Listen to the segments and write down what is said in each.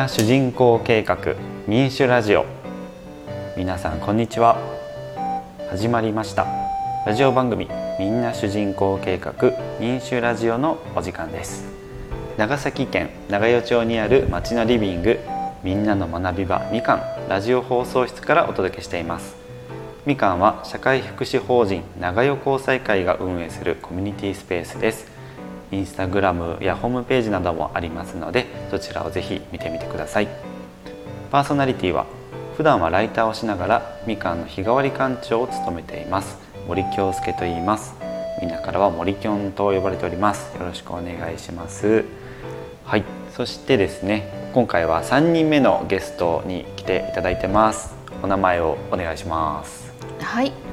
な主人公計画民主ラジオ。皆さんこんにちは。始まりました。ラジオ番組みんな主人公計画民主ラジオのお時間です。長崎県長与町にある町のリビングみんなの学び場みかんラジオ放送室からお届けしています。みかんは社会福祉法人長与交際会が運営するコミュニティスペースです。インスタグラムやホームページなどもありますのでそちらをぜひ見てみてください。パーソナリティは普段はライターをしながらみかんの日替わり館長を務めています。森京介と言います。みんなからは森きょんと呼ばれております。よろしくお願いします。はい。そしてですね今回は3人目のゲストに来ていただいてます。お名前をお願いします。はい。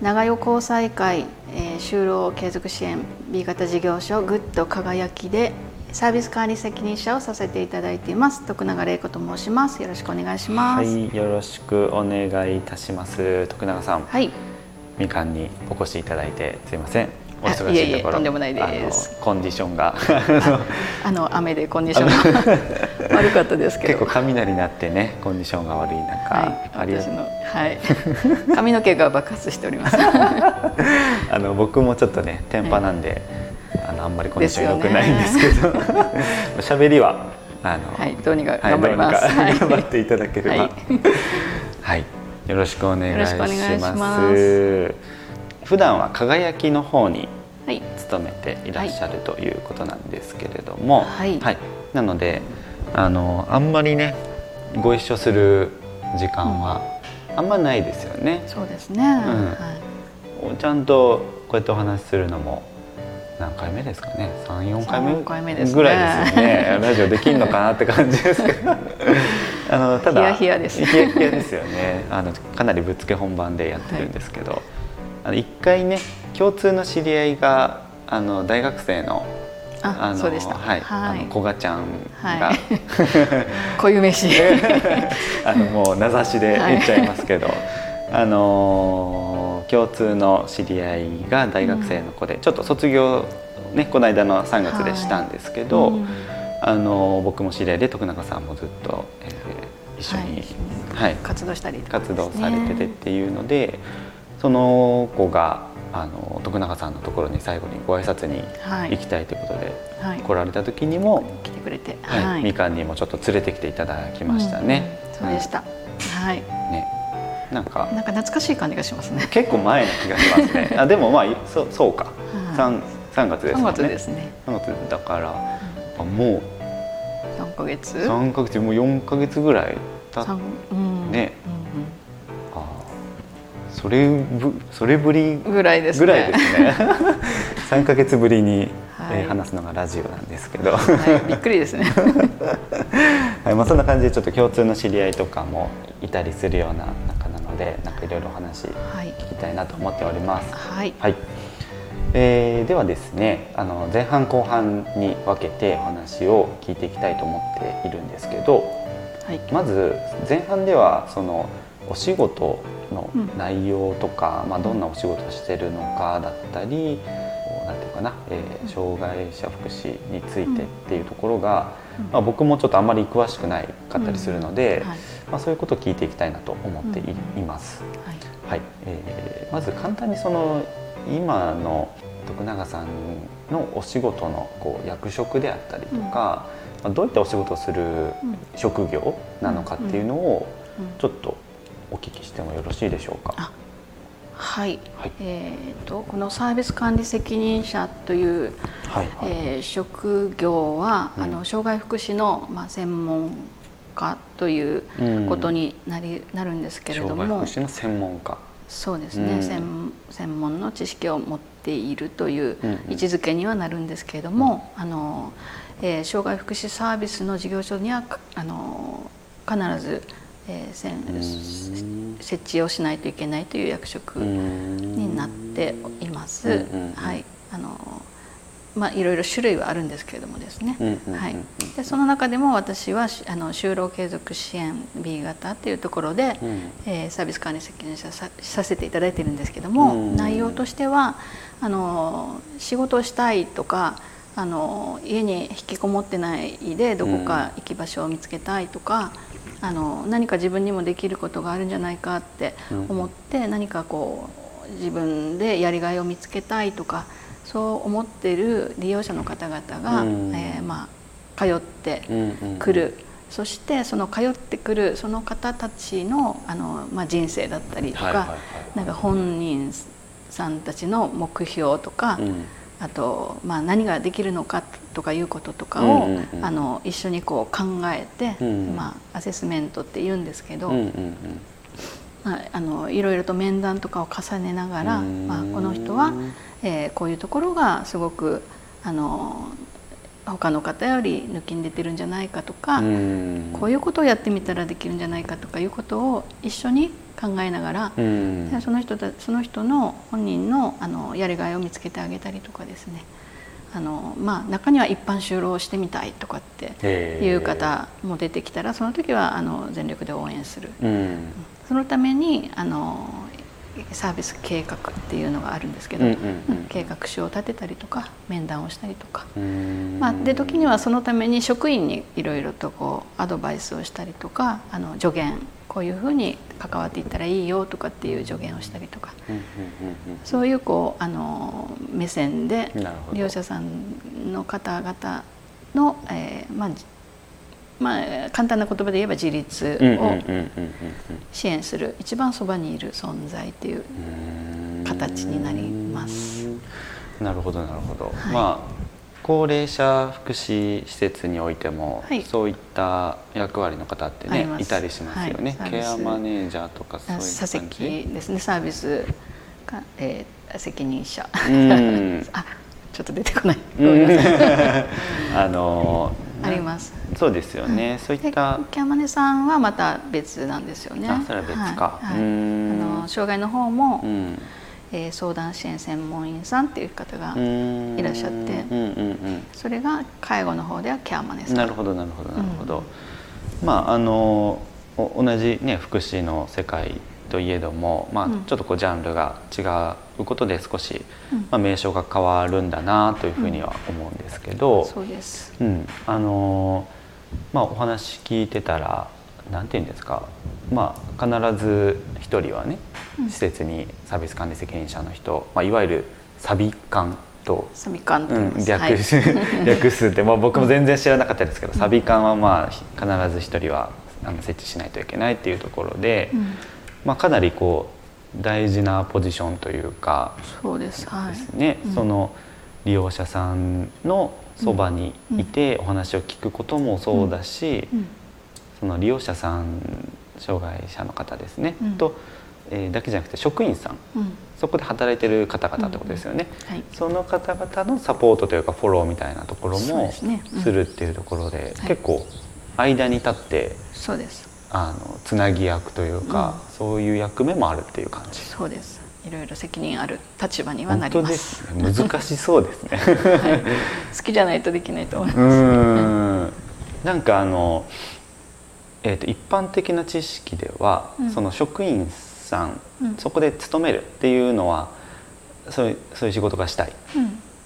長与交際会、えー、就労継続支援 B 型事業所グッド輝きでサービス管理責任者をさせていただいています。徳永玲子と申します。よろしくお願いします。はいよろしくお願いいたします。徳永さん。はい。みかんにお越しいただいてすいませんお忙しいところ。とんでもないです。コンディションが。あの雨でコンディションが 悪かったですけど。結構雷になってねコンディションが悪い中、はい、私のはい。髪の毛が爆発しております。あの僕もちょっとね天パなんで、はい、あのあんまりコンディション良くないんですけど。喋、ね、りはあの、はい、どうにか頑張ります、はい、頑張っていただければ。はい。よろしくお願いします普段は輝きの方に勤めていらっしゃるということなんですけれども、はい、はい、なのであのあんまりねご一緒する時間はあんまないですよね。うん、そうですね、うん。はい、ちゃんとこうやってお話しするのも何回目ですかね？三四回目？ぐらいですよね。ラジオできるのかなって感じですけど。あのただヒヤヒヤです。ヒヤヒヤですよね。あのかなりぶっつけ本番でやってるんですけど、はい、あの一回ね共通の知り合いがあの大学生のあのあの古賀ちゃんが、はい、固有名詞。あのもう名指しで言っちゃいますけど、はい、あの共通の知り合いが大学生の子で、うん、ちょっと卒業ねこの間の3月でしたんですけど、あの僕も知り合いで徳永さんもずっと、えー、一緒に、はい。活動したり、ね、活動されててっていうのでその子があの徳永さんのところに最後にご挨拶に行きたいということで、はい、来られた時にも、来てくれて、はい、みかんにもちょっと連れてきていただきましたね。うん、そうでした。はい。ね。なんかなんか懐かしい感じがしますね。結構前な気がしますね。あでもまあそそうか。三三月ですね。三月ですね。三月だから、あもう三ヶ月？三ヶ月もう四ヶ月ぐらいた、うん、ね。それぶそれぶりぐらいですね。ぐらいですね。三ヶ月ぶりに、はい、えー、話すのがラジオなんですけど、はい、びっくりですね。はい、まあそんな感じでちょっと共通の知り合いとかもいたりするような中なので、なんかいろいろお話聞きたいなと思っております。はい。はい。えー、ではですね、あの前半後半に分けてお話を聞いていきたいと思っているんですけど、はい、まず前半ではそのお仕事の内容とか、うん、まあ、どんなお仕事をしてるのかだったり何て言うかな、えー、障害者福祉についてっていうところが、うん、まあ、僕もちょっとあんまり詳しくないかったりするので、はい、まあ、そういうことを聞いていきたいなと思ってい,、ます。はい、はい、えー、まず簡単にその今の徳永さんのお仕事のこう役職であったりとか、まあ、どういったお仕事をする職業なのかっていうのをちょっとお聞きしてもよろしいでしょうか？はい、はい、えーと、このサービス管理責任者という、はいはい、えー、職業は、うん、あの障害福祉の、まあ、専門家ということになり、うん、なるんですけれども。障害福祉の専門家。そうですね、うん、専専門の知識を持っているという位置づけにはなるんですけれども、あのえー、障害福祉サービスの事業所にはあの必ずえー、設置をしないといけないという役職になっています。はい、あのまあいろいろ種類はあるんですけれどもですね。はい。でその中でも私はあの就労継続支援 B 型っていうところで、うん、えー、サービス管理責任者ささせていただいているんですけども、内容としてはあの仕事をしたいとかあの家に引きこもってないでどこか行き場所を見つけたいとか、うん、あの何か自分にもできることがあるんじゃないかって思って、うん、何かこう自分でやりがいを見つけたいとかそう思っている利用者の方々が、うん、えー、まあ、通ってくる。そしてその通ってくるその方たちのあの、まあ、人生だったりとか、なんか本人さんたちの目標とか、うん、あと、まあ、何ができるのかとかいうこととかを、あの一緒にこう考えて、まあ、アセスメントって言うんですけど、まあ、あのいろいろと面談とかを重ねながら、まあ、この人は、えー、こういうところがすごくあの他の方より抜きん出てるんじゃないかとかこういうことをやってみたらできるんじゃないかとかいうことを一緒に考えながらその人たその人の本人のあのやりがいを見つけてあげたりとかですね。あの、まあ、中には一般就労してみたいとかっていう方も出てきたらその時はあの全力で応援する。そのためにあのサービス計画っていうのがあるんですけど、うんうんうん、計画書を立てたりとか面談をしたりとか、まあ、で時にはそのために職員にいろいろとこうアドバイスをしたりとかあの助言こういうふうに関わっていったらいいよとかっていう助言をしたりとか、うんうんうんうん、そういうこうあの目線で利用者さんの方々の、えーまあ、まあ、簡単な言葉で言えば自立を支援する。一番そばにいる存在っていう形になります。なるほどなるほど、はい、まあ高齢者福祉施設においても、はい、そういった役割の方ってねいたりしますよね、はい、ケアマネージャーとかそういう感じ？です。ねサービスか、えー、責任者。あちょっと出てこない。あのあります。そうですよね、うん、そういったキャマネさんはまた別なんですよね。あそれは別か、はい。はい、あの障害の方も、うん、えー、相談支援専門員さんっていう方がいらっしゃって、うんうんうん、それが介護の方ではキャマネさん。なるほどなるほどなるほど、うん、まああの同じね福祉の世界といえども、まあ、ちょっとこうジャンルが違うことで少し、まあ、名称が変わるんだなというふうには思うんですけど、そうです、うん、あのまあ、お話聞いてたら何て言うんですか、まあ、必ず一人はね、施設にサービス管理責任者の人、まあ、いわゆるサビ管とサビ管うん、略,、はい、略すって、まあ、僕も全然知らなかったですけど、サビ管はまあ必ず一人はあの設置しないといけないっていうところで、うん、まあ、かなりこう大事なポジションというかそうですはい、ね、うん、その利用者さんのそばにいてお話を聞くこともそうだし、その利用者さん障害者の方ですね、と、えー、だけじゃなくて職員さん、そこで働いてる方々ってことですよね、はい、その方々のサポートというかフォローみたいなところもするっていうところで、結構間に立ってそうですあのつなぎ役というか、うん、そういう役目もあるっていう感じ。そうです。いろいろ責任ある立場にはなります、ね、難しそうですね、はい、好きじゃないとできないと思います、なんかあの、えーと、一般的な知識では、うん、その職員さん、うん、そこで勤めるっていうのはそういうそういう仕事がしたいっ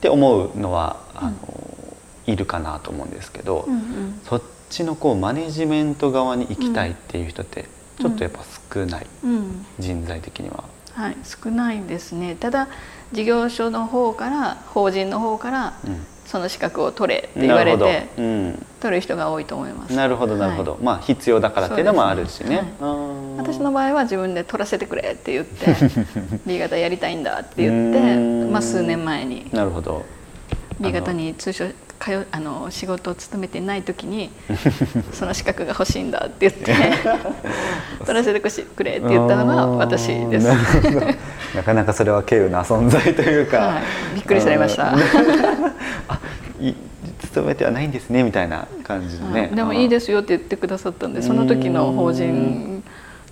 て思うのは、あのいるかなと思うんですけど、うんうん、そっちのこうマネジメント側に行きたいっていう人ってちょっとやっぱ少ない、うん、人材的には。はい、少ないですね。ただ事業所の方から法人の方から、その資格を取れって言われて、うん、取る人が多いと思います。なるほどなるほど、はい、まあ必要だからっていうのもあるしね、ね。はい、私の場合は自分で取らせてくれって言って B 型やりたいんだって言ってまあ数年前に。なるほど B 型に通所通あの仕事を勤めてない時に その資格が欲しいんだって言って 取らせてくれって言ったのが私です。なかなかそれは稀有な存在というか、はい、びっくりされました。あ い勤めてはないんですねみたいな感じのね、でもいいですよって言ってくださったんでその時の法人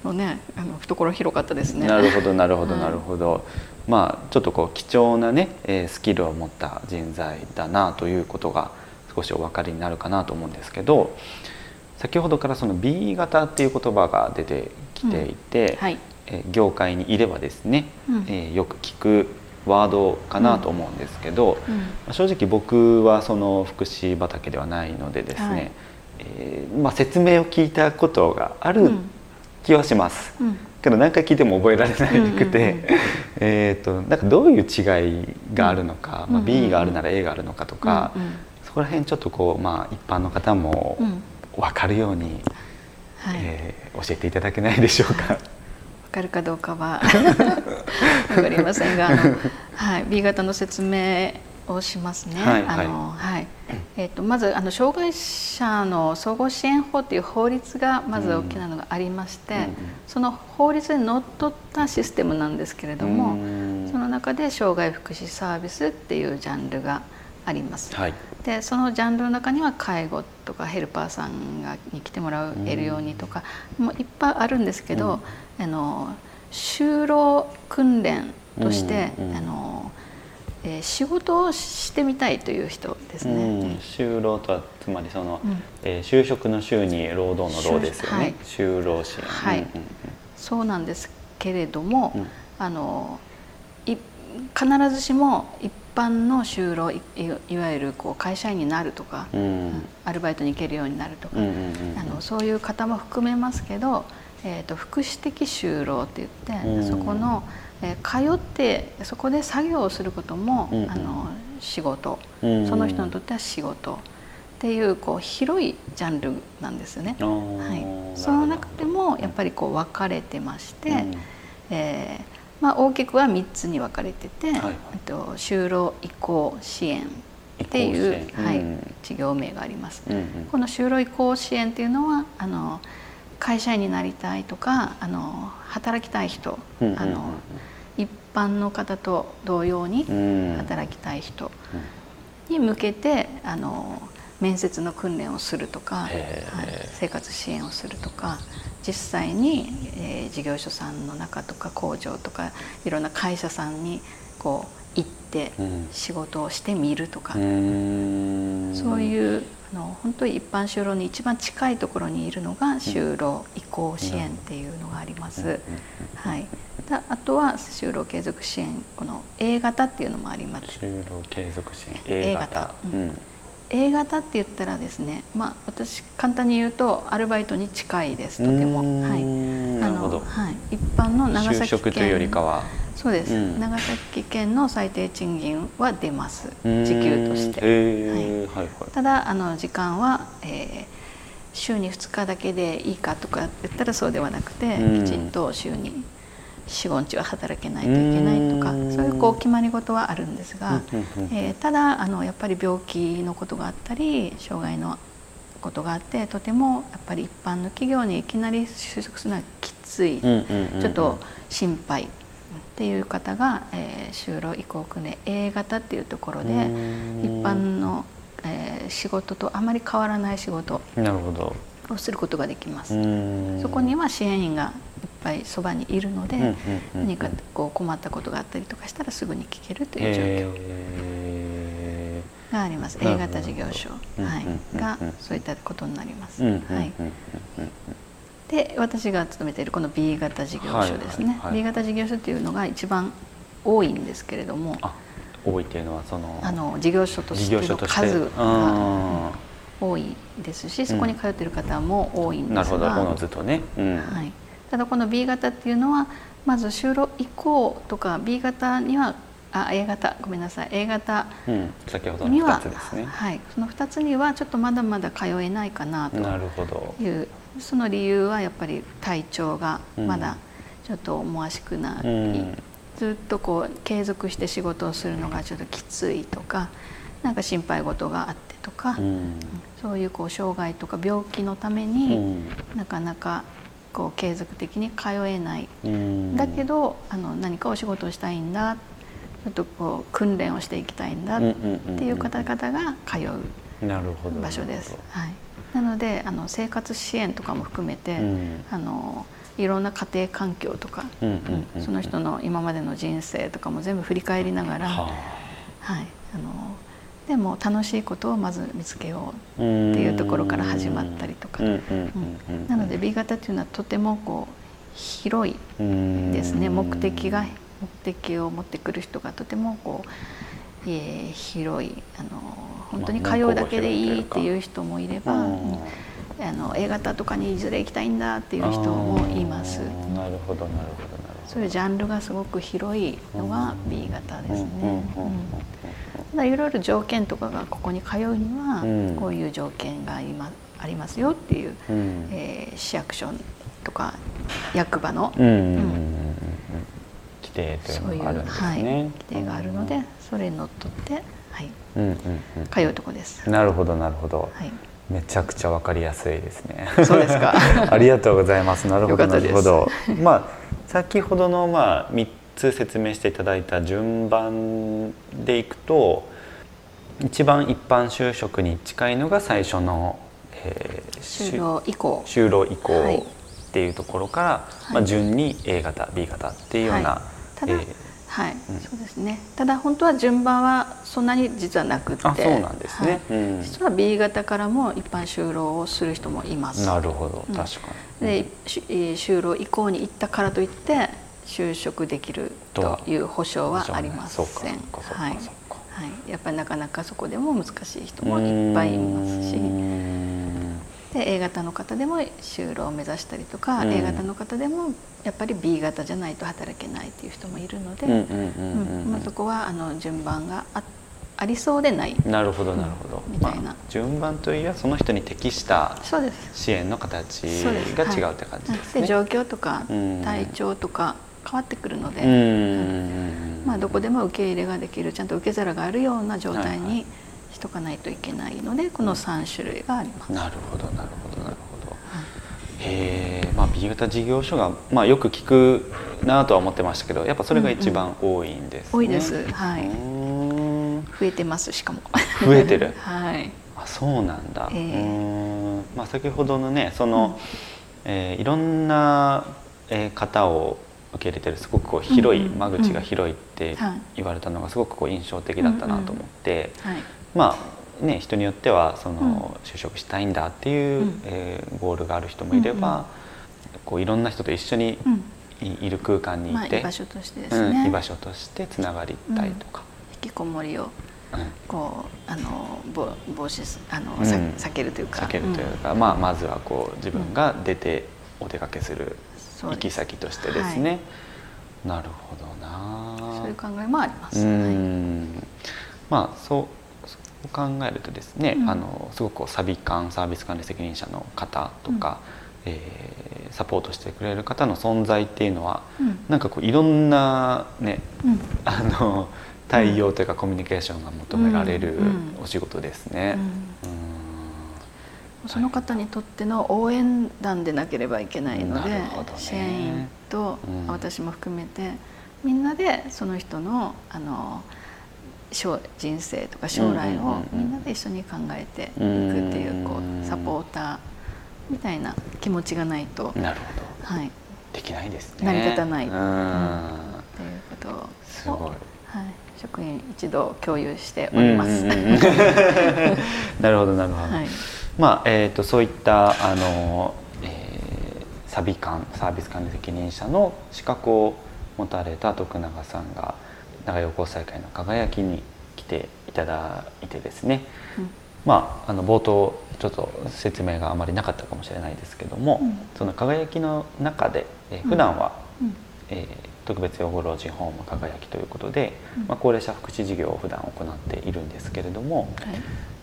のねあの懐広かったですね。なるほどなるほどなるほど、はいまあ、ちょっとこう貴重なね、えー、スキルを持った人材だなということが少しお分かりになるかなと思うんですけど先ほどからその B 型っていう言葉が出てきていて、うんはい、えー、業界にいればですね、うん、えー、よく聞くワードかなと思うんですけど、うん、正直僕はその福祉畑ではないのでですね、はい、えー、まあ、説明を聞いたことがある気はします。うん、けど何回聞いても覚えられなくて、えとなんかどういう違いがあるのか、まあ、B があるなら A があるのかとか、そこら辺ちょっとこう、まあ、一般の方も分かるように、はい、えー、教えていただけないでしょうか。かるかどうかは 分かりませんがあの、はい、B 型の説明をしますね。はい、あのはい、えっ、ー、とまずあの障害者の総合支援法という法律がまず大きなのがありまして、うん、その法律にのっとったシステムなんですけれども、その中で障害福祉サービスっていうジャンルがあります。はい、でそのジャンルの中には介護とかヘルパーさんがに来てもらえるようにとかもいっぱいあるんですけど、あの就労訓練として、あのえー、仕事をしてみたいという人ですね。就労とはつまりその、うん、えー、就職の就に労働の労ですよね。はい、就労支援。はい、そうなんですけれども、うん、あのい必ずしも一般の就労いいわゆるこう会社員になるとか、うん、アルバイトに行けるようになるとか、あのそういう方も含めますけど、えーと、福祉的就労って言って、うん、そこの、えー、通ってそこで作業をすることも、うん、あの仕事、その人にとっては仕事。っていうこう広いジャンルなんですよね。はい、その中でもやっぱりこう分かれてまして、うん、えーまあ、大きくは3つに分かれてて、はい、と就労移行支援っていう、はい、事業名があります。うんうん、この就労移行支援っていうのはあの会社員になりたいとかあの働きたい人、うんうんうん、あの一般の方と同様に働きたい人に向けてあの面接の訓練をするとか、はい、生活支援をするとか実際に、えー、事業所さんの中とか工場とかいろんな会社さんにこう行って仕事をしてみるとか、うん、そういうあの本当に一般就労に一番近いところにいるのが就労移行支援っていうのがあります。はい、あとは就労継続支援この A 型っていうのもあります。就労継続支援 A 型。うん。A 型って言ったらですね、まあ、私簡単に言うとアルバイトに近いですとても、はい、あのはい、一般の長崎県。というよりかはそうです、うん、長崎県の最低賃金は出ます。時給として、はい。はいはい、ただあの時間は、えー、週に2日だけでいいかとか言ったらそうではなくて、きちんと週に45日は働けないといけないとかそういうこう決まり事はあるんですが、えー、ただあのやっぱり病気のことがあったり障害のことがあってとてもやっぱり一般の企業にいきなり就職するのはきつい、ちょっと心配っていう方が、えー、就労移行訓練 A 型っていうところで一般の、えー、仕事とあまり変わらない仕事をすることができます。そこには支援員がぱいそばにいるので、何かこう困ったことがあったりとかしたらすぐに聞けるという状況があります。A 型事業所、はい、がそういったことになります。はい。で私が勤めているこの B 型事業所ですね、B 型事業所っていうのが一番多いんですけれども多いっていうのはそのあの事業所としての数が多いですしそこに通っている方も多いんですが、なるほどおのずとね、はい、ただこの B 型っていうのはまず就労移行とか B 型にはあ A 型。ごめんなさい。A 型。には、うんね、はい、その2つにはちょっとまだまだ通えないかなと。いうその理由はやっぱり体調がまだちょっと思わしくない、うん、ずっとこう継続して仕事をするのがちょっときついとかなんか心配事があってとか、うん、そういうこう障害とか病気のためになかなかこう継続的に通えない、だけどあの何かお仕事をしたいんだちょっとこう訓練をしていきたいんだっていう方々が通う場所です。はい、なのであの生活支援とかも含めて、うん、あのいろんな家庭環境とか、その人の今までの人生とかも全部振り返りながら、はい、あのでも楽しいことをまず見つけようっていうところから始まったりとか。なので B 型っていうのはとてもこう広いですね。目的が目的を持ってくる人がとてもこう、えー、広いあの本当に通うだけでいいっていう人もいれば、あの A 型とかにいずれ行きたいんだっていう人もいます。なるほどなるほどそういうジャンルがすごく広いのが B 型ですね。ただいろいろ条件とかがここに通うにはこういう条件が今ありますよっていう、うん、えー、市役所とか役場の、うん、規定というのがあるんですね。はい、規定があるのでそれにのっとってはい、うんうんうん、通うとこです。なるほどなるほど。はいめちゃくちゃわかりやすいですね。そうですか。ありがとうございます。なるほどなるほど。まあ先ほどのまあ三つ説明していただいた順番でいくと、一番一般就職に近いのが最初の、えー、就労以降。就労以降っていうところから、はい、まあ順に A 型 B 型っていうような。はい、ただ、えーはい、うん、そうですね。ただ本当は順番はそんなに実はなくて。そうなんですね、はい。うん、実は B 型からも一般就労をする人もいます。なるほど。確かに、で就労以降に行ったからといって就職できるという保証はありません。はい、はい、やっぱりなかなかそこでも難しい人もいっぱいいますしで A 型の方でも就労を目指したりとか、うん、A 型の方でもやっぱり B 型じゃないと働けないっていう人もいるのでそこはあの順番があありそうでないなるほどなるほど、みたいな、まあ、順番といえばその人に適した支援の形が違うって感じですね。で状況とか体調とか変わってくるので、まあ、どこでも受け入れができるちゃんと受け皿があるような状態に、とかないといけないのでこの3種類があります。なるほどなるほどなるほど。へえ、まあ B 型事業所がまあよく聞くなとは思ってましたけど、やっぱそれが一番多いんです、ねうんうん、多いです。はい。増えてますしかも。増えてる。はい。あそうなんだ。えー、まあ先ほどのねその、うん、えー、いろんな、えー、方を受け入れてるすごくこう広い、間口が広いって言われたのがすごくこう印象的だったなと思って、はい、まあね、人によってはその就職したいんだっていう、うん、えー、ゴールがある人もいれば、うんうん、こういろんな人と一緒にい,、る空間にいて、まあ、居場所としてですね、うん、居場所としてつながりたいとか、引きこもりをこうあの防止あの、うん、避けるというか。避けるというか、まあ、まずはこう自分が出てお出かけする行き先としてですね、はい、なるほどな。そういう考えもあります。はい、まあそう考えるとですね、うん、あのすごくサビ管サービス管理責任者の方とか、うん、えー、サポートしてくれる方の存在っていうのは、うん、なんかこういろんなね、うん、あの対応というかコミュニケーションが求められるお仕事ですね。その方にとっての応援団でなければいけないので、ね、支援員と、私も含めてみんなでその人のあの人生とか将来をみんなで一緒に考えていくっていうこうサポーターみたいな気持ちがないとなるほど、はい、できないですね。成り立たない、うん、っていうことをすごい、はい、職員一度共有しております。なるほどなるほど、はい、まあえーと、そういったあの、えー、サビ管サービス管理責任者の資格を持たれた徳永さんが長陽光祭会の輝きに来ていただいてですね、うん、まああの冒頭ちょっと説明があまりなかったかもしれないですけども、うん、その輝きの中で、えー、普段は、うん、えー、特別養護老人ホーム輝きということで、まあ、高齢者福祉事業を普段行っているんですけれども、はい、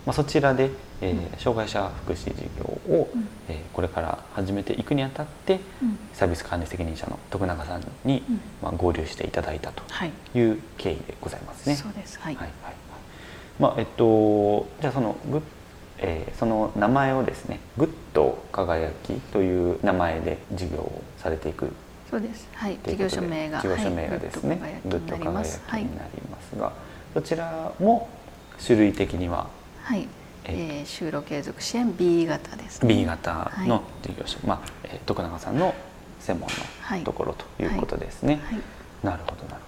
まあ、そちらで、えー、障害者福祉事業を、えー、これから始めていくにあたって、サービス管理責任者の徳永さんに、まあ、合流していただいたとい。う経緯でございますね。そうです、はい、はいはいまあえっと、じゃあそのグッ、えー、その名前をですね「グッド輝き」という名前で事業をされていくそうです、はい、事業所名が事業所名がですね、はい、グッド輝きになりますが、はい、そちらも種類的にははい、えー、就労継続支援 B 型です、ね、B 型の事業所、はい、まあ、えー、徳永さんの専門のところということですね、はい、なるほどなるほど。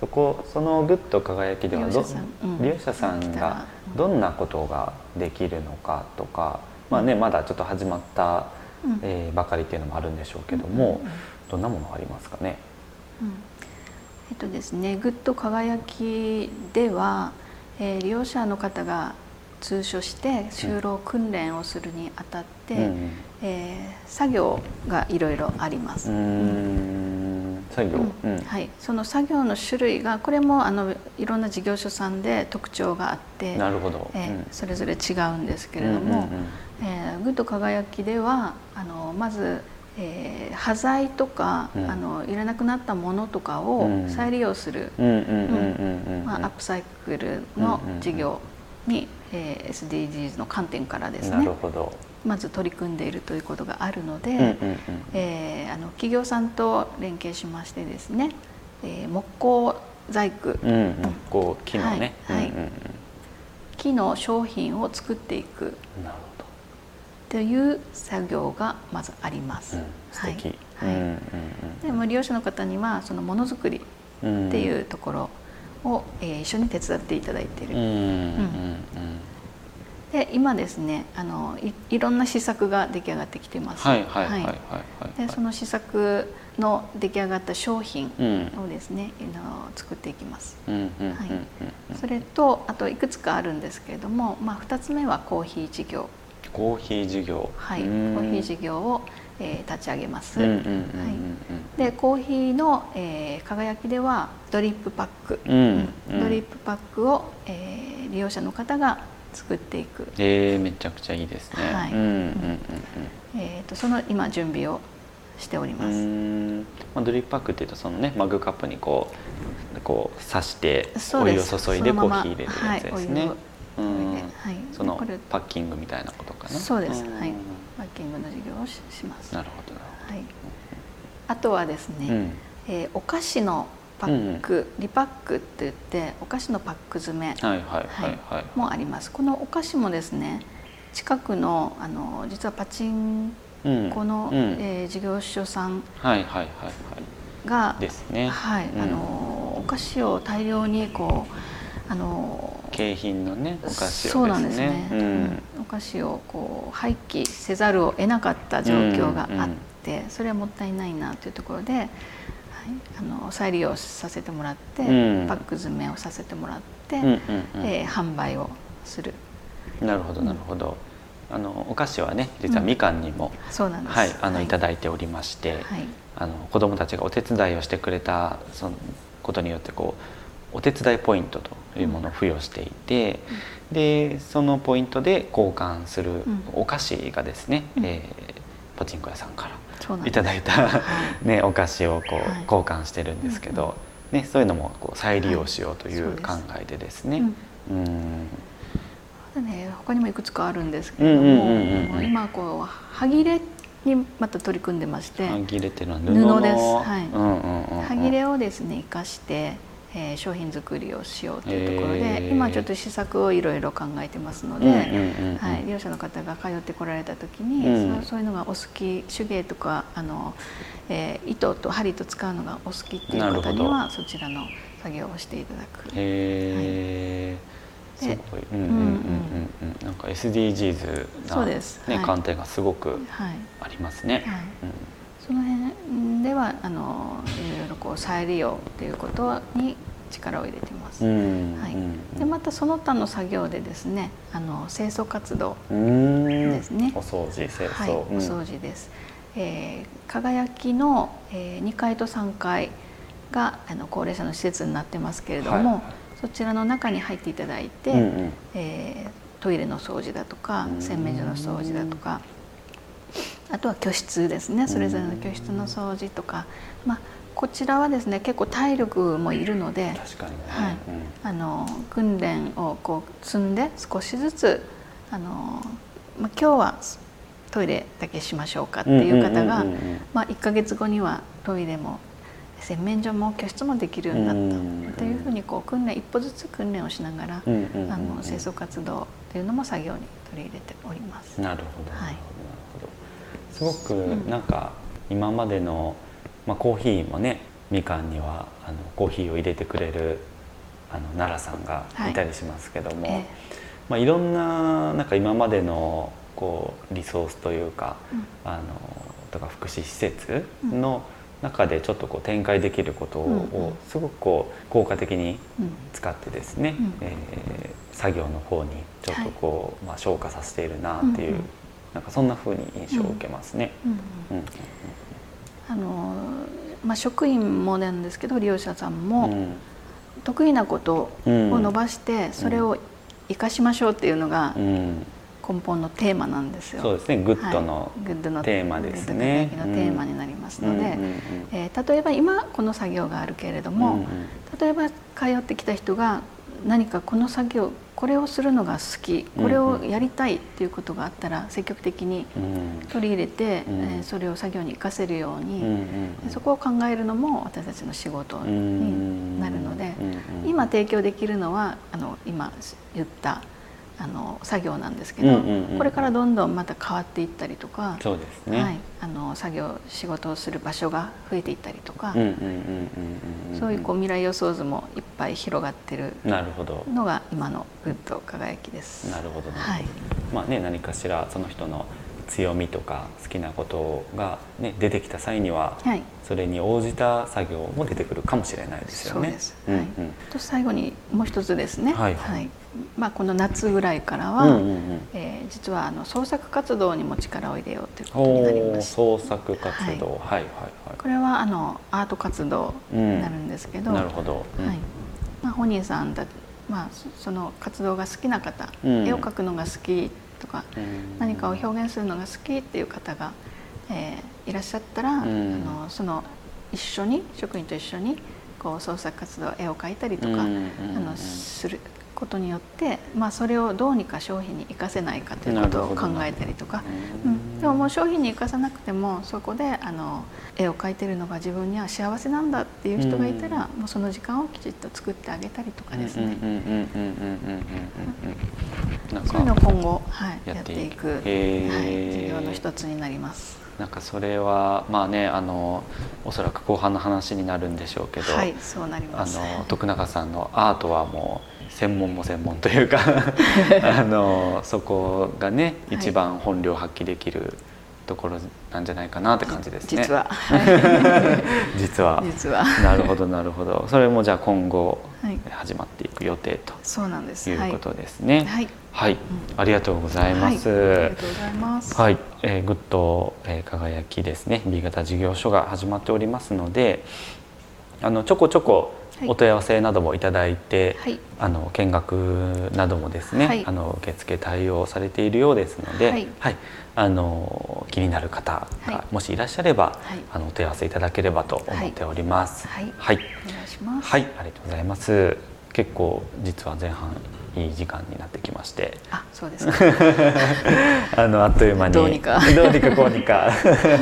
そこそのグッと輝きではど利用者さん。がどんなことができるのかとか、まあね、まだちょっと始まった、うん、えー、ばかりっていうのもあるんでしょうけども、うん、どんなものがありますかね、うん。えっとですね、グッド輝きでは、えー、利用者の方が通所して就労訓練をするにあたって、うん、えー、作業がいろいろあります。作業、うん、はい、その作業の種類がこれもあのいろんな事業所さんで特徴があってなるほど、えー、それぞれ違うんですけれども、えー、グッド輝きではあのまずえー、端材とか、うん、あのいらなくなったものとかを再利用するアップサイクルの事業に、えー、SDGs の観点からですねまず取り組んでいるということがあるので、えあの企業さんと連携しましてですね、えー、木工細工、うん、木工木のね、はい、はい、木の商品を作っていく。なるほどという作業がまずあります。うん、はい、はい、うんでも利用者の方にはそのものづくりっていうところを、えー、一緒に手伝っていただいている。で今ですねあのいいろんな施策が出来上がってきてます。はいはいはいはい、でその施策の出来上がった商品をですね、うん、作っていきます。はい。それとあといくつかあるんですけれども、まあ二つ目はコーヒー事業。コーヒー事業。はいコーヒー事業を、えー、立ち上げます、はい、でコーヒーの、えー、輝きではドリップパック、うんうん、ドリップパックを、えー、利用者の方が作っていく。えー、めちゃくちゃいいですね。はい、えーと、その今準備をしております。まあ、ドリップパックっていうとそのねマグカップにこうこう刺してお湯を注いでコーヒー入れるやつですね、はいはい、そのパッキングみたいなことかな？そうです、はい。パッキングの授業をします。なるほどはい、あとはですね、うん、えー、お菓子のパック、うん、リパックって言ってお菓子のパック詰め、はいはいはいはい、もあります。このお菓子もですね近くのあの実はパチンコの、うん、えー、事業所さんが、はいはいはいはい、ですね、はい。あのお菓子を大量にこうあの景品のねお菓子をね。そうなんですね、うん、お菓子をこう廃棄せざるを得なかった状況があって、うん。うん、それはもったいないなというところで、はい、あの再利用させてもらって、うん、パック詰めをさせてもらって、うんうんうん、えー、販売をする。なるほどなるほど、あのお菓子はね実はみかんにも、そうなんです。はいあの、はい、いただいておりまして、はい、あの子どもたちがお手伝いをしてくれたそのことによってこうお手伝いポイントというものを付与していて、うん、でそのポイントで交換するお菓子がですね、うん、えー、パチンコ屋さんからいただいた、ね、お菓子をこう、交換してるんですけど、ね、そういうのもこう再利用しようという考えでですね。うん。ね、他にもいくつかあるんですけれども、今こう歯切れにまた取り組んでまして歯切れっていうのは布です、はい、歯切れをですね生かしてえー、商品作りをしようというところで、今ちょっと試作をいろいろ考えてますので、はい、利用者の方が通ってこられた時に、うん、そういうのがお好き手芸とかあの、えー、糸と針と使うのがお好きっていう方にはそちらの作業をしていただく。へー、はい、すごい、うんうんうんうん、なんか SDGs な、ね、はい、観点がすごくありますね。はい、はいその辺ではあのいろいろこう再利用っていうことに力を入れてます。はい、でまたその他の作業でですねあの清掃活動ですね。お掃除清掃、はい、お掃除です。えー、輝きの、えー、2階と3階があの高齢者の施設になってますけれども、はい、そちらの中に入っていただいて、うんうん、えー、トイレの掃除だとか洗面所の掃除だとか。あとは居室ですね。それぞれの居室の掃除とか、まあ、こちらはですね結構体力もいるので、はい、あの訓練をこう積んで少しずつあの、まあ、今日はトイレだけしましょうかっていう方が、まあ、1か月後にはトイレも洗面所も居室もできるようになったというふうにこう訓練一歩ずつ訓練をしながら、あの清掃活動というのも作業に取り入れております。なるほど、はいすごくなんか今までの、まあ、コーヒーもねみかんにはあのコーヒーを入れてくれるあの奈良さんがい。たりしますけども、はいえ。ー、まあ、いろんななんか今までのこうリソースというか、うん、あのとか福祉施設の、中でちょっとこう展開できることをすごくこう効果的に使ってですね、うん、えー、作業の方にちょっとこう、まあ、消化させているなっていう、なんかそんな風に印象を受けますね。あのまあ、職員もなんですけど利用者さんも、得意なことを伸ばしてそれを生かしましょうっていうのが根本のテーマなんですよ。そうですね。グッドの,、グッドのテーマですね。のテーマになりますので、えー、例えば今この作業があるけれども、例えば通ってきた人が何かこの作業これをするのが好きこれをやりたいっていうことがあったら積極的に取り入れて、うん、えー、それを作業に生かせるように、そこを考えるのも私たちの仕事になるので、今提供できるのはあの今言ったあの作業なんですけど、これからどんどんまた変わっていったりとかそうですね、はい、あの作業仕事をする場所が増えていったりとかそういうこう未来予想図もいっぱい広がってるのが今のグッド輝きです。なるほど、ね、はい、まあね何かしらその人の強みとか好きなことが、ね、出てきた際には、はい、それに応じた作業も出てくるかもしれないですよね。そうです、はい、と最後にもう一つですね、はい、はい、まあ、この夏ぐらいからは、うんうんうん、えー、実はあの創作活動にも力を入れようということになります創作活動、はい、はいはいはい。これはあのアート活動になるんですけど、うん、なるほど、うん、はい。まあ、本人さんだまあ、その活動が好きな方、うん、絵を描くのが好きとか、何かを表現するのが好きっていう方が、えー、いらっしゃったら、あのその一緒に職員と一緒にこう創作活動絵を描いたりとか、あのすることによって、まあ、それをどうにか商品に生かせないかということを考えたりとか、うん、でももう商品に生かさなくてもそこであの絵を描いてるのが自分には幸せなんだっていう人がいたら、もうその時間をきちっと作ってあげたりとかですね。そういうのを今後、はい、やっていく、はい、事業の一つになります。なんかそれはまあねあのおそらく後半の話になるんでしょうけど、はい、そうなります。あの徳永さんのアートはもう専門も専門というか あのそこがね一番本領発揮できるところなんじゃないかなって感じですね。実は。実は。実は。なるほどなるほど。それもじゃあ今後始まっていく予定と、そうなんです。い。うことですね。はい、はい、ありがとうございます。はい、ありがとうございます。はい、えー、グッド、えー、輝きですね。B 型事業所が始まっておりますのであのちょこちょこお問い合わせなどもいただいて、はい、あの見学などもですね、はい、あの受付対応されているようですので、はい、はい、あの気になる方がもしいらっしゃれば、あのお問い合わせいただければと思っております。はい、はい、お願いします。はい、ありがとうございます。結構実は前半いい時間になってきまして。あそうです あのあっという間に。どうにか。どうにかこうにか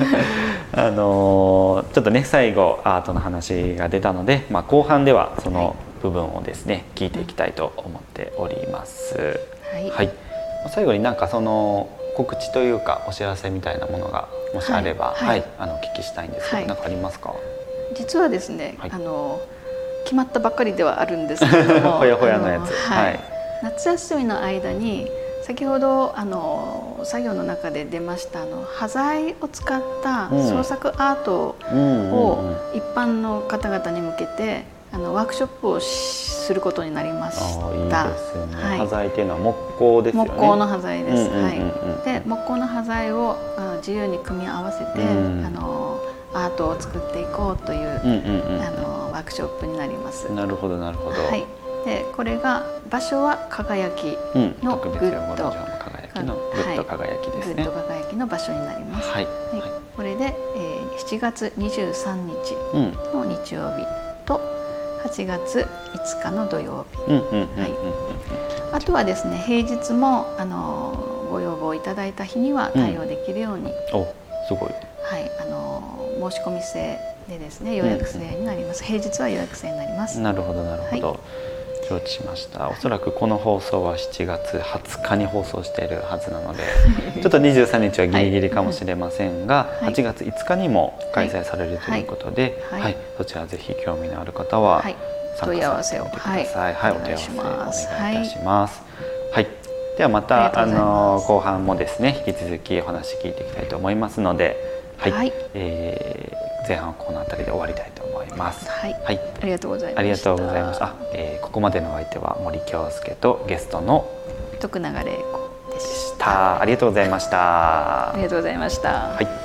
あのちょっとね最後アートの話が出たので、まあ、後半ではその部分をですね、はい、聞いていきたいと思っております。はい、はい、最後になんかその告知というかお知らせみたいなものがもしあれば、はい、はい、あのお聞きしたいんですけど、何かありますか？実はですね、あの決まったばっかりではあるんですけれども ほやほやのやつ、はい。夏休みの間に先ほどあの作業の中で出ましたあの端材を使った創作アートを一般の方々に向けてあのワークショップをすることになりました。端材っていうのは木工です。木工の端材です。はい。で木工の端材を自由に組み合わせて、あのアートを作っていこうという,、あのワークショップになります。なるほどなるほど。はい。でこれが場所は輝きのグッド、輝きのグッド輝きですね、グッド輝きの場所になります。はい。はい、これで、えー、7月23日の日曜日と8月5日の土曜日。はい。あとはですね平日もあのご要望いただいた日には対応できるように。うん、おすごい。はいあの申し込み制でですね予約制になります。平日は予約制になります。なるほどなるほど。はい承知しました。おそらくこの放送は7月20日に放送しているはずなのでちょっと23日はギリギリかもしれませんが、はい、8月5日にも開催されるということで、はい、はい、そちらぜひ興味のある方は参加させてみてください。はい、はい、お問い合わせお願いいたします。はい、ではまたあの後半もですね引き続きお話聞いていきたいと思いますので、はい、はい、えー前半はこの辺りで終わりたいと思います。はい、はい、ありがとうございました。ありがとうございました。あえーここまでのお相手は森京介とゲストの徳永玲子ででし。た。ありがとうございました。ありがとうございました。はい。